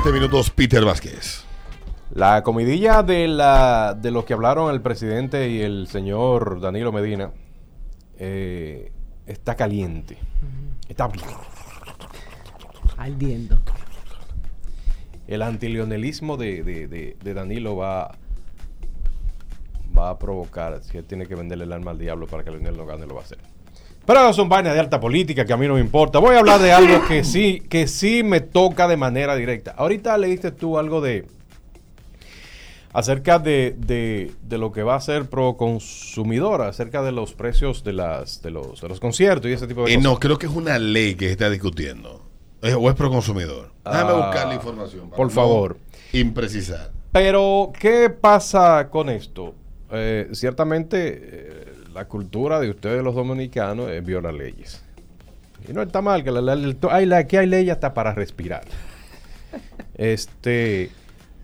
Siete minutos, Peter Vázquez. La comidilla de, la, de los que hablaron el presidente y el señor Danilo Medina eh, está caliente. Está Ardiendo. el antilionelismo de, de, de- de Danilo va, va a provocar, si él tiene que venderle el alma al diablo para que Leonel no gane, lo va a hacer. Pero eso son vainas de alta política que a mí no me importa. Voy a hablar de algo que sí, que sí me toca de manera directa. Ahorita le diste tú algo de acerca de, de- de lo que va a ser pro consumidora, acerca de los precios de las de los, de los conciertos y ese tipo de Eh, cosas. no, creo que es una ley que se está discutiendo. Es- o es pro consumidor. Déjame Ah, buscar la información. para por no favor. Imprecisar. Pero, ¿qué pasa con esto? Eh, ciertamente, eh, la cultura de ustedes los dominicanos es violar leyes. Y no está mal, que la, la- hay, la- aquí hay leyes hasta para respirar. Este,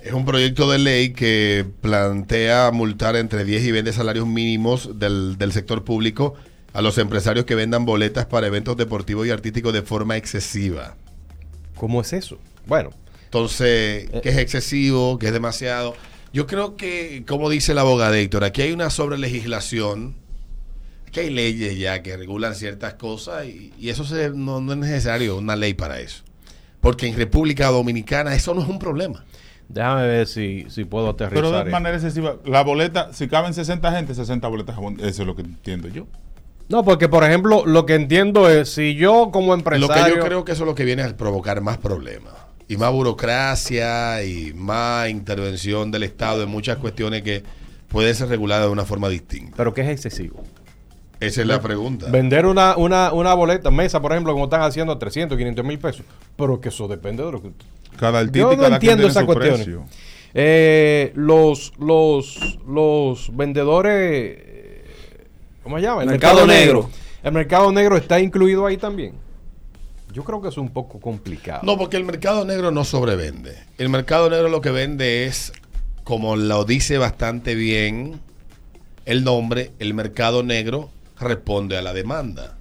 Es un proyecto de ley que plantea multar entre 10 y 20 salarios mínimos del, del sector público a los empresarios que vendan boletas para eventos deportivos y artísticos de forma excesiva. ¿cómo es eso? Bueno, Entonces, Eh. que es excesivo, que es demasiado. Yo creo que, como dice el abogado Héctor, aquí hay una sobrelegislación, aquí hay leyes ya que regulan ciertas cosas y, y eso se- no, no es necesario una ley para eso. Porque en República Dominicana eso no es un problema. déjame ver si, si puedo aterrizar. Pero de esto. manera excesiva, la boleta, si caben 60 gente, 60 boletas, eso es lo que entiendo yo. No, porque por ejemplo, lo que entiendo es, si yo como Lo empresario... que yo creo que eso es lo que viene a provocar más problemas. Y más burocracia y más intervención del Estado en muchas cuestiones que pueden ser reguladas de una forma distinta. Pero que es excesivo. Esa es la pregunta. Vender una, una, una boleta, mesa, por ejemplo, como están haciendo 300, 500 mil pesos. Pero que eso depende de lo que... Cada artista Yo y no cada entiendo cuestiones. precio. Eh, los, los, los vendedores, ¿cómo se llama? El Mercado negro. El mercado negro está incluido ahí también. Yo creo que es un poco complicado. No, porque el mercado negro no sobrevende. El mercado negro lo que vende es, como lo dice bastante bien el nombre, el mercado negro responde a la demanda.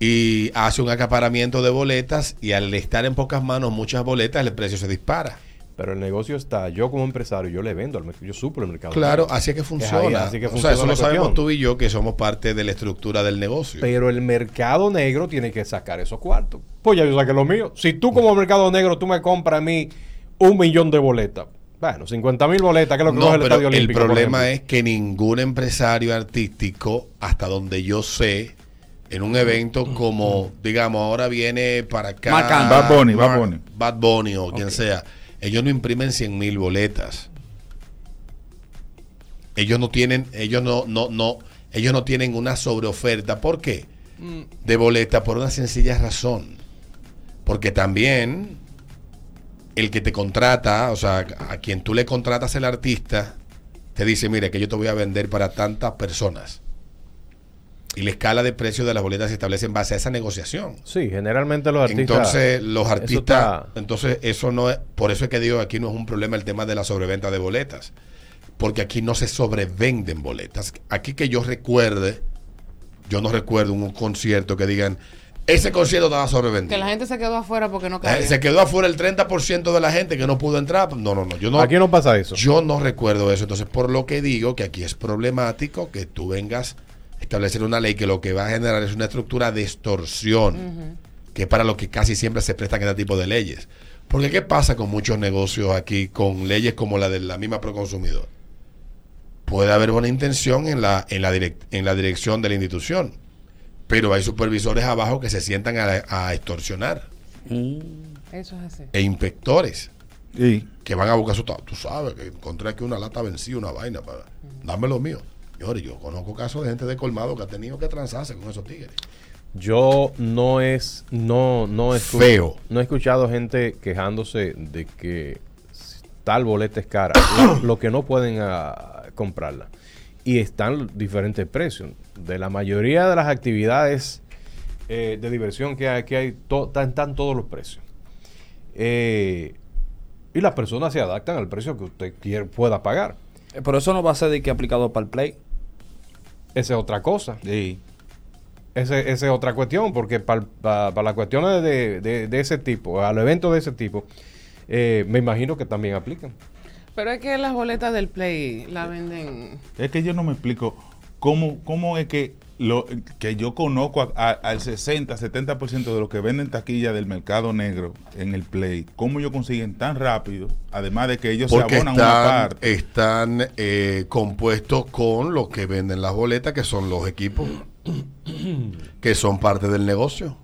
Y hace un acaparamiento de boletas y al estar en pocas manos muchas boletas, el precio se dispara. Pero el negocio está, yo como empresario, yo le vendo al mercado, yo suplo el mercado Claro, así es que ahí, funciona. así que o sea, funciona eso la lo sabemos tú y yo que somos parte de la estructura del negocio. Pero el mercado negro tiene que sacar esos cuartos. Pues ya yo saqué lo mío. Si tú como mercado negro, tú me compras a mí un millón de boletas. Bueno, 50 mil boletas, que es lo que No, coge el pero Estadio el Olímpico. por problema es que ningún empresario artístico, hasta donde yo sé, en un evento como, digamos, ahora viene para acá. Bad Bunny, Bad Bunny. Bad Bunny o quien sea. Ellos no imprimen 100 mil boletas. Ellos no tienen, ellos no, no, no, ellos no tienen una sobreoferta. ¿Por qué? De boletas por una sencilla razón. Porque también el que te contrata, o sea, a quien tú le contratas el artista, te dice, mira, que yo te voy a vender para tantas personas. Y la escala de precios de las boletas se establece en base a esa negociación. Sí, generalmente los artistas. Entonces, los eso artistas, está- entonces eso no es, por eso es que digo, aquí no es un problema el tema de la sobreventa de boletas, porque aquí no se sobrevenden boletas. Aquí que yo recuerde, yo no recuerdo un concierto que digan, ese concierto estaba sobrevendido. Que la gente se quedó afuera porque no Eh, cabía. se quedó afuera el 30% de la gente que no pudo entrar. No, no, no. Yo no, Aquí no pasa eso. yo no recuerdo eso. Entonces, por lo que digo que aquí es problemático que tú vengas a establecer una ley que lo que va a generar es una estructura de extorsión, que es para lo que casi siempre se prestan este tipo de leyes. Porque, ¿qué pasa con muchos negocios aquí con leyes como la de la misma Proconsumidor? Puede haber buena intención en la, en la, direc- en la dirección de la institución, pero hay supervisores abajo que se sientan a, a extorsionar Eso es así. e inspectores que van a buscar su... Tú sabes que encontré aquí una lata vencida, una vaina para... Dame lo mío. Señores, yo conozco casos de gente de colmado que ha tenido que transarse con esos tigres. Yo no es, no, no escu- Feo. No he escuchado gente quejándose de que tal boleta es cara, lo, lo que no pueden ah, comprarla. Y están diferentes precios. De la mayoría de las actividades eh, de diversión que hay, que hay to- están, están todos los precios. Eh, y las personas se adaptan al precio que usted quiere, pueda pagar. Eh, Pero eso no va a ser de que aplicado para el play. Esa es otra cosa. Sí. Ese- Esa es otra cuestión, porque para las cuestiones de, de- de ese tipo, a los eventos de ese tipo, eh, me imagino que también aplican. Pero es que las boletas del Play la venden. Es que yo no me explico cómo, cómo es que lo que yo conozco a- a- al 60, 70% de lo que venden taquilla del mercado negro en el Play, cómo ellos consiguen tan rápido, además de que ellos se abonan una están, parte. están eh, compuestos con lo que venden las boletas, que son los equipos, que son parte del negocio.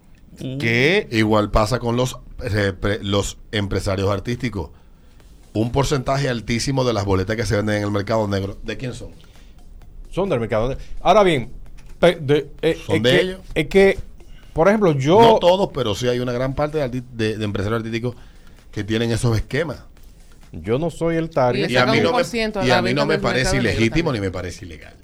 que Igual pasa con los, eh, pre- los empresarios artísticos. Un porcentaje altísimo de las boletas que se venden en el mercado negro, ¿de quién son? Son del mercado. Ahora bien, de- eh, Son es de que- ellos. Es que, por ejemplo, yo... No todos, pero sí hay una gran parte de, arti- de- de empresarios artísticos que tienen esos esquemas. Yo no soy el target. Le Y a mí no me, y a mí no me parece negro ilegítimo ni me parece ilegal.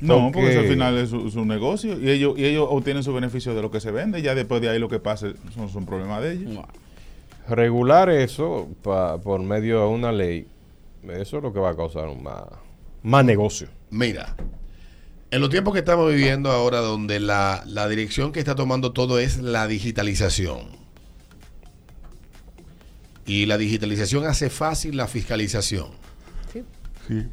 no, porque eso al final es su, su negocio y ellos, y ellos obtienen su beneficio de lo que se vende, ya después de ahí lo que pase son, son problemas de ellos. Regular eso pa- por medio de una ley, eso es lo que va a causar un más, más negocio. Mira, en los tiempos que estamos viviendo ahora, donde la, la dirección que está tomando todo es la digitalización. Y la digitalización hace fácil la fiscalización. Sí.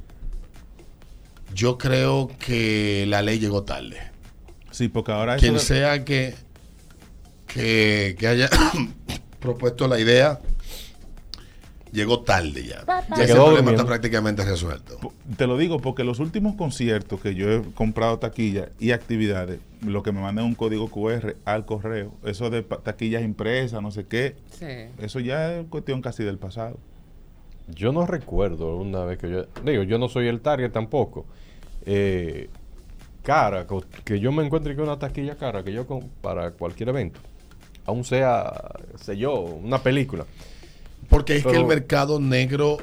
Yo creo que la ley llegó tarde. Sí, porque ahora Quien de- sea que, que, que haya propuesto la idea, llegó tarde ya. Ya Se ese quedó problema está prácticamente resuelto. Te lo digo porque los últimos conciertos que yo he comprado taquillas y actividades, lo que me mandan un código QR al correo, eso de taquillas impresas, no sé qué, Sí. eso ya es cuestión casi del pasado. Yo no recuerdo una vez que yo... Digo, yo no soy el target tampoco. Eh, cara, que yo me encuentre con una taquilla cara que yo con- para cualquier evento. Aún sea, sé yo, una película. Porque es que el mercado negro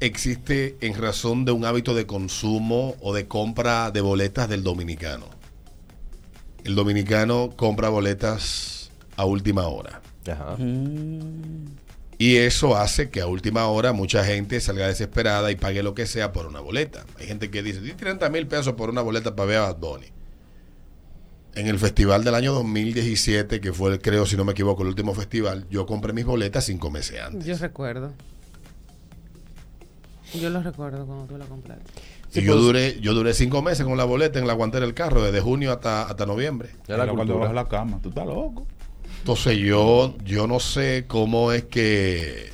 existe en razón de un hábito de consumo o de compra de boletas del dominicano. El dominicano compra boletas a última hora. Ajá. Y eso hace que a última hora mucha gente salga desesperada y pague lo que sea por una boleta. Hay gente que dice, di 30 mil pesos por una boleta para ver a Bad Bunny. En el festival del año 2017, que fue, creo, si no me equivoco, el último festival, yo compré mis boletas cinco meses antes. Yo recuerdo. Yo lo recuerdo cuando tú la compraste. Sí, y yo duré, yo duré cinco meses con la boleta en la guantera del carro, desde junio hasta, hasta noviembre. Ya la Era cuando a la cama, tú estás loco. Entonces yo, yo no sé cómo es que,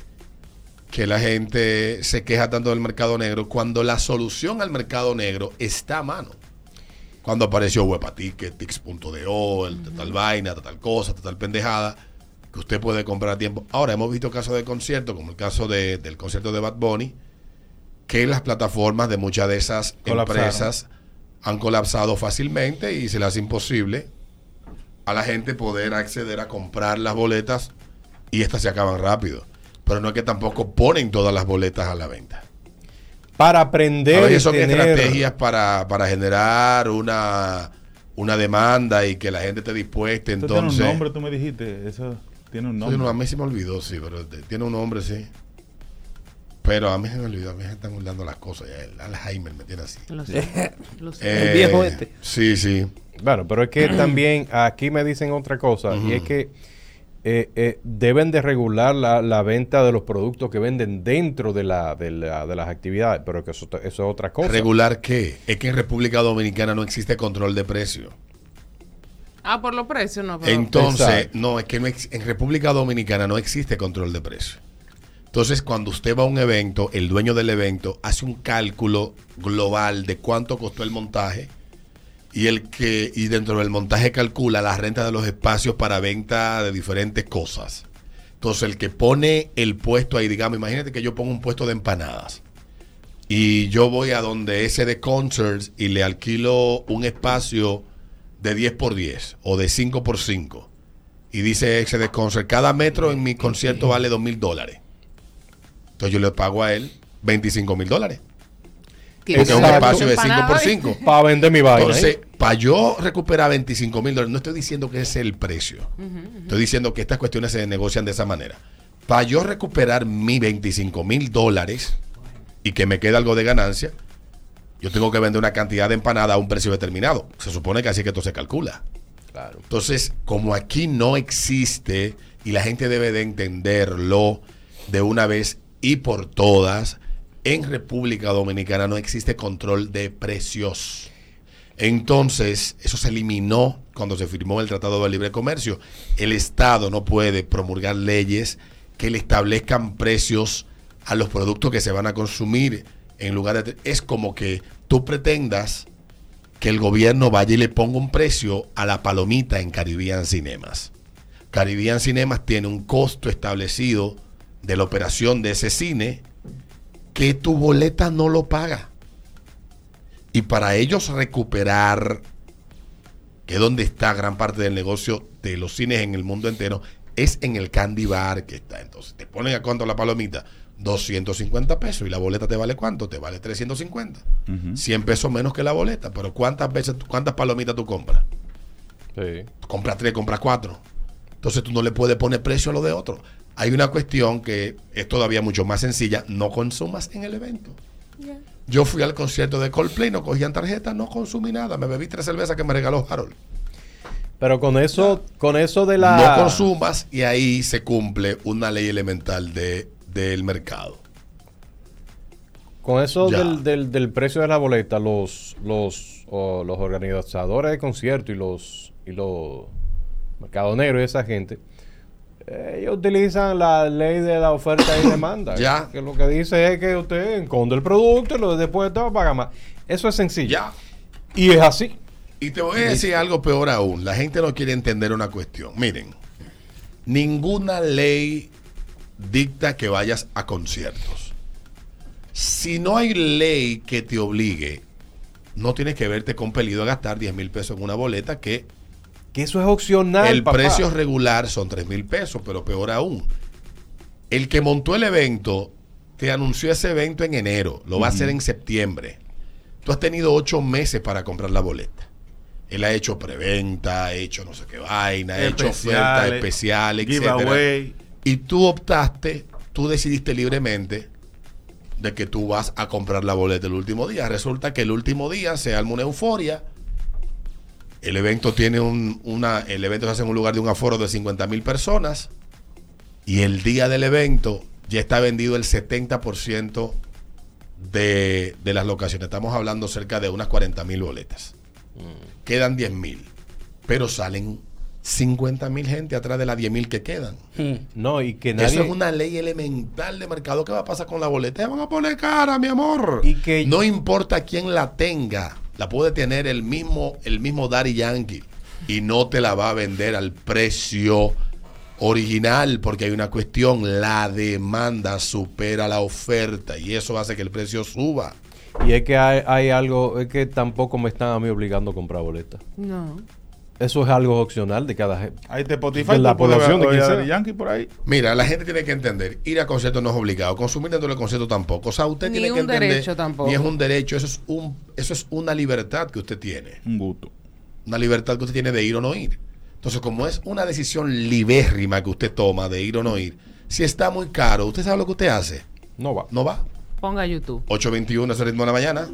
que la gente se queja tanto del mercado negro cuando la solución al mercado negro está a mano. Cuando apareció Webaticket, Tix.do, el tal vaina, tal cosa, tal pendejada, que usted puede comprar a tiempo. Ahora hemos visto casos de conciertos, como el caso de- del concierto de Bad Bunny, que las plataformas de muchas de esas Colapsaron. empresas han colapsado fácilmente y se les hace imposible a la gente poder acceder a comprar las boletas y estas se acaban rápido. Pero no es que tampoco ponen todas las boletas a la venta. Para A aprender veces y son tener- estrategias para, para generar una, una demanda y que la gente esté dispuesta. Esto tiene Entonces, un nombre, tú me dijiste, eso tiene un Sí, nombre. no, a mí se me olvidó, sí, pero tiene un nombre, sí. Pero a mí se me olvidó, a mí se están olvidando las cosas. Ya, el Alzheimer me tiene así. Lo sé. Lo sé. Eh, El viejo este. Sí, sí. Bueno, pero es que también aquí me dicen otra cosa y es que eh, eh, deben de regular la, la venta de los productos que venden dentro de, la, de, la- de las actividades, pero que eso, eso es otra cosa. ¿Regular qué? Es que en República Dominicana no existe control de precio. Ah, por los precios no. Pero... Entonces, Exacto. no, es que no en República Dominicana no existe control de precio. Entonces, cuando usted va a un evento, el dueño del evento hace un cálculo global de cuánto costó el montaje y el que y dentro del montaje calcula la renta de los espacios para venta de diferentes cosas. Entonces, el que pone el puesto ahí, digamos, imagínate que yo pongo un puesto de empanadas y yo voy a donde ese de concerts y le alquilo un espacio de 10 por 10 o de 5 por 5 y dice ese de concert, cada metro en mi concierto vale 2 mil dólares. Entonces yo le pago a él 25 mil dólares. Porque es un espacio de 5 por Empanada, 5. Para vender mi vaina. Entonces, ¿eh? para yo recuperar 25 mil dólares, no estoy diciendo que ese es el precio. Estoy diciendo que estas cuestiones se negocian de esa manera. Para yo recuperar mi 25 mil dólares y que me quede algo de ganancia, yo tengo que vender una cantidad de empanada a un precio determinado. Se supone que así que esto se calcula. Claro. Entonces, como aquí no existe y la gente debe de entenderlo, de una vez y por todas, en República Dominicana no existe control de precios. Entonces, eso se eliminó cuando se firmó el Tratado de Libre Comercio. El Estado no puede promulgar leyes que le establezcan precios a los productos que se van a consumir en lugar de... Es como que tú pretendas que el gobierno vaya y le ponga un precio a la palomita en Caribbean Cinemas. Caribbean Cinemas tiene un costo establecido de la operación de ese cine que tu boleta no lo paga. Y para ellos recuperar, que es donde está gran parte del negocio de los cines en el mundo entero, es en el candy bar que está. Entonces, te ponen a cuánto la palomita. 250 pesos. ¿Y la boleta te vale cuánto? Te vale 350. 100 pesos menos que la boleta. Pero ¿cuántas veces, cuántas palomitas tú compras? Sí. compras tres, compras cuatro. Entonces tú no le puedes poner precio a lo de otro. Hay una cuestión que es todavía mucho más sencilla. No consumas en el evento. Yo fui al concierto de Coldplay, no cogían tarjeta, no consumí nada. Me bebí tres cervezas que me regaló Harold. Pero con eso, con eso de la. No consumas y ahí se cumple una ley elemental de, del mercado. Con eso del, del, del precio de la boleta, los, los, o los organizadores de conciertos y los, y los mercadoneros y esa gente, ellos utilizan la ley de la oferta y demanda. Ya. Que lo que dice es que usted esconde el producto y lo después te va a pagar más. Eso es sencillo. Ya. Y es así. Y te voy a decir algo peor aún. La gente no quiere entender una cuestión. Miren, ninguna ley dicta que vayas a conciertos. Si no hay ley que te obligue, no tienes que verte compelido a gastar 10 mil pesos en una boleta que Que eso es opcional. el papá. precio regular son 3 mil pesos, pero peor aún. El que montó el evento te anunció ese evento en enero, lo va a hacer en septiembre. Tú has tenido ocho meses para comprar la boleta. Él ha hecho preventa, ha hecho no sé qué vaina, ha hecho ofertas especiales, giveaway. Y tú optaste, tú decidiste libremente de que tú vas a comprar la boleta el último día. Resulta que el último día se arma una euforia. El evento tiene un, una, el evento se hace en un lugar de un aforo de 50 mil personas. Y el día del evento ya está vendido el 70% de, de las locaciones. Estamos hablando cerca de unas 40 mil boletas. Quedan 10 mil. Pero salen 50 mil gente atrás de las 10 mil que quedan. No, y que nadie. Eso es una ley elemental de mercado. ¿Qué va a pasar con la boleta? Van a poner cara, mi amor. Y que- No importa quién la tenga. La puede tener el mismo, el mismo Daddy Yankee. Y no te la va a vender al precio original. Porque hay una cuestión. La demanda supera la oferta. Y eso hace que el precio suba. Y es que hay, hay algo, es que tampoco me están a mí obligando a comprar boletas. No. Eso es algo opcional de cada gente. Ahí te Spotify, De la población de Yankee por ahí. Mira, la gente tiene que entender, ir a conciertos no es obligado, consumir dentro del concierto tampoco. O sea, usted Ni tiene que un entender, derecho tampoco. Ni es un derecho, eso es un eso es una libertad que usted tiene. Un gusto. Una libertad que usted tiene de ir o no ir. Entonces, como es una decisión libérrima que usted toma de ir o no ir, si está muy caro, ¿usted sabe lo que usted hace? No va. No va. Ponga YouTube. 821 es el ritmo de la mañana.